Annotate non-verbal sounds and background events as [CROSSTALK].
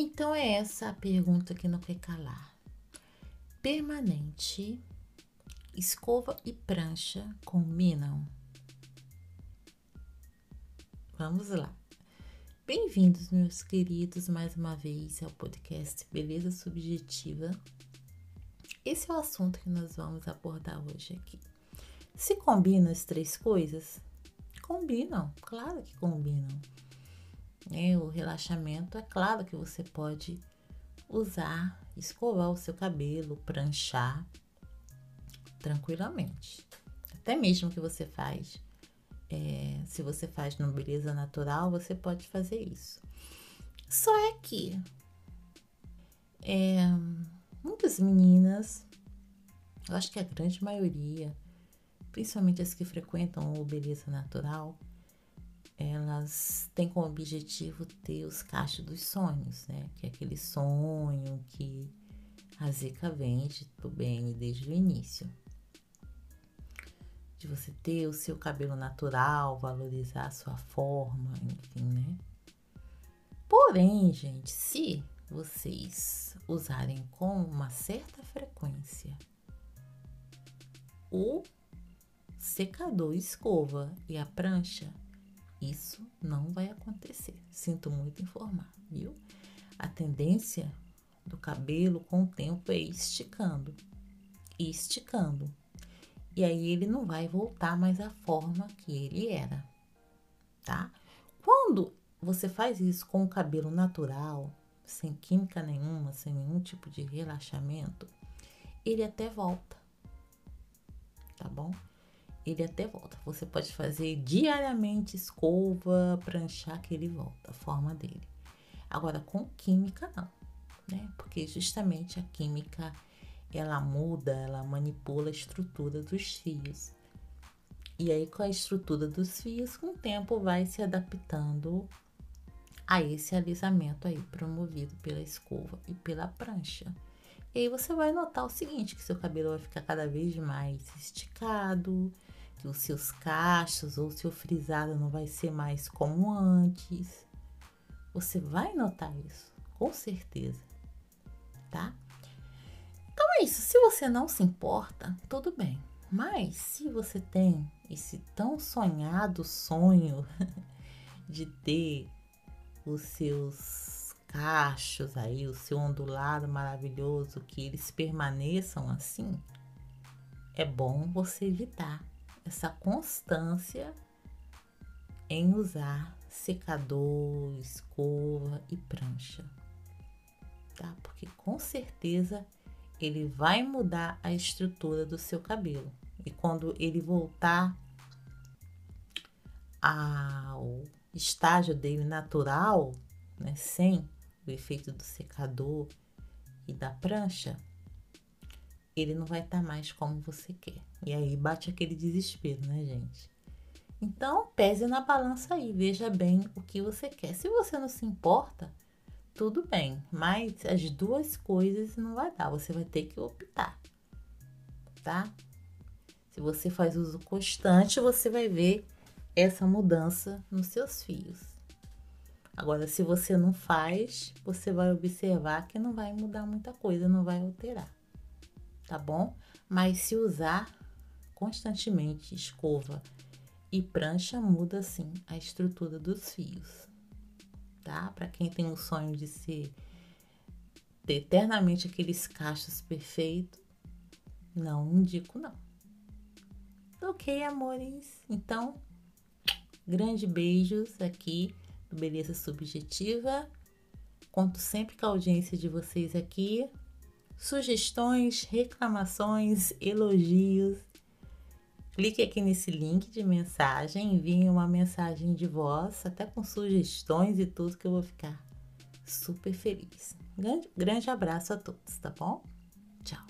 Então é essa a pergunta que não quer calar. Permanente, escova e prancha combinam? Vamos lá. Bem-vindos, meus queridos, mais uma vez ao podcast Beleza Subjetiva. Esse é o assunto que nós vamos abordar hoje aqui. Se combinam as três coisas? Combinam, claro que combinam. É, o relaxamento, é claro que você pode usar, escovar o seu cabelo, pranchar tranquilamente. Até mesmo que você faz, é, se você faz no beleza natural, você pode fazer isso. Só é que é, muitas meninas, eu acho que a grande maioria, principalmente as que frequentam o beleza natural, elas têm como objetivo ter os cachos dos sonhos, né? Que é aquele sonho que a Zika vende do bem desde o início. De você ter o seu cabelo natural, valorizar a sua forma, enfim, né? Porém, gente, se vocês usarem com uma certa frequência o secador escova e a prancha, isso não vai acontecer. Sinto muito informar, viu? A tendência do cabelo com o tempo é esticando e esticando. E aí ele não vai voltar mais à forma que ele era, tá? Quando você faz isso com o cabelo natural, sem química nenhuma, sem nenhum tipo de relaxamento, ele até volta, tá bom? Ele até volta. Você pode fazer diariamente escova, pranchar que ele volta, a forma dele. Agora com química não, né? Porque justamente a química ela muda, ela manipula a estrutura dos fios. E aí com a estrutura dos fios, com o tempo vai se adaptando a esse alisamento aí promovido pela escova e pela prancha. E aí você vai notar o seguinte, que seu cabelo vai ficar cada vez mais esticado, os seus cachos ou seu frisado não vai ser mais como antes. Você vai notar isso, com certeza, tá? Então é isso. Se você não se importa, tudo bem. Mas se você tem esse tão sonhado sonho [LAUGHS] de ter os seus cachos aí, o seu ondulado maravilhoso, que eles permaneçam assim, é bom você evitar essa constância em usar secador, escova e prancha, tá? Porque com certeza ele vai mudar a estrutura do seu cabelo. E quando ele voltar ao estágio dele natural, né, sem o efeito do secador e da prancha, ele não vai estar tá mais como você quer. E aí bate aquele desespero, né, gente? Então, pese na balança aí, veja bem o que você quer. Se você não se importa, tudo bem, mas as duas coisas não vai dar, você vai ter que optar, tá? Se você faz uso constante, você vai ver essa mudança nos seus fios. Agora, se você não faz, você vai observar que não vai mudar muita coisa, não vai alterar tá bom? Mas se usar constantemente escova e prancha, muda sim a estrutura dos fios, tá? Para quem tem o sonho de ser ter eternamente aqueles cachos perfeitos, não indico não. Ok, amores? Então, grande beijos aqui do Beleza Subjetiva. Conto sempre com a audiência de vocês aqui sugestões, reclamações, elogios. Clique aqui nesse link de mensagem, envie uma mensagem de voz, até com sugestões e tudo que eu vou ficar super feliz. Grande, grande abraço a todos, tá bom? Tchau!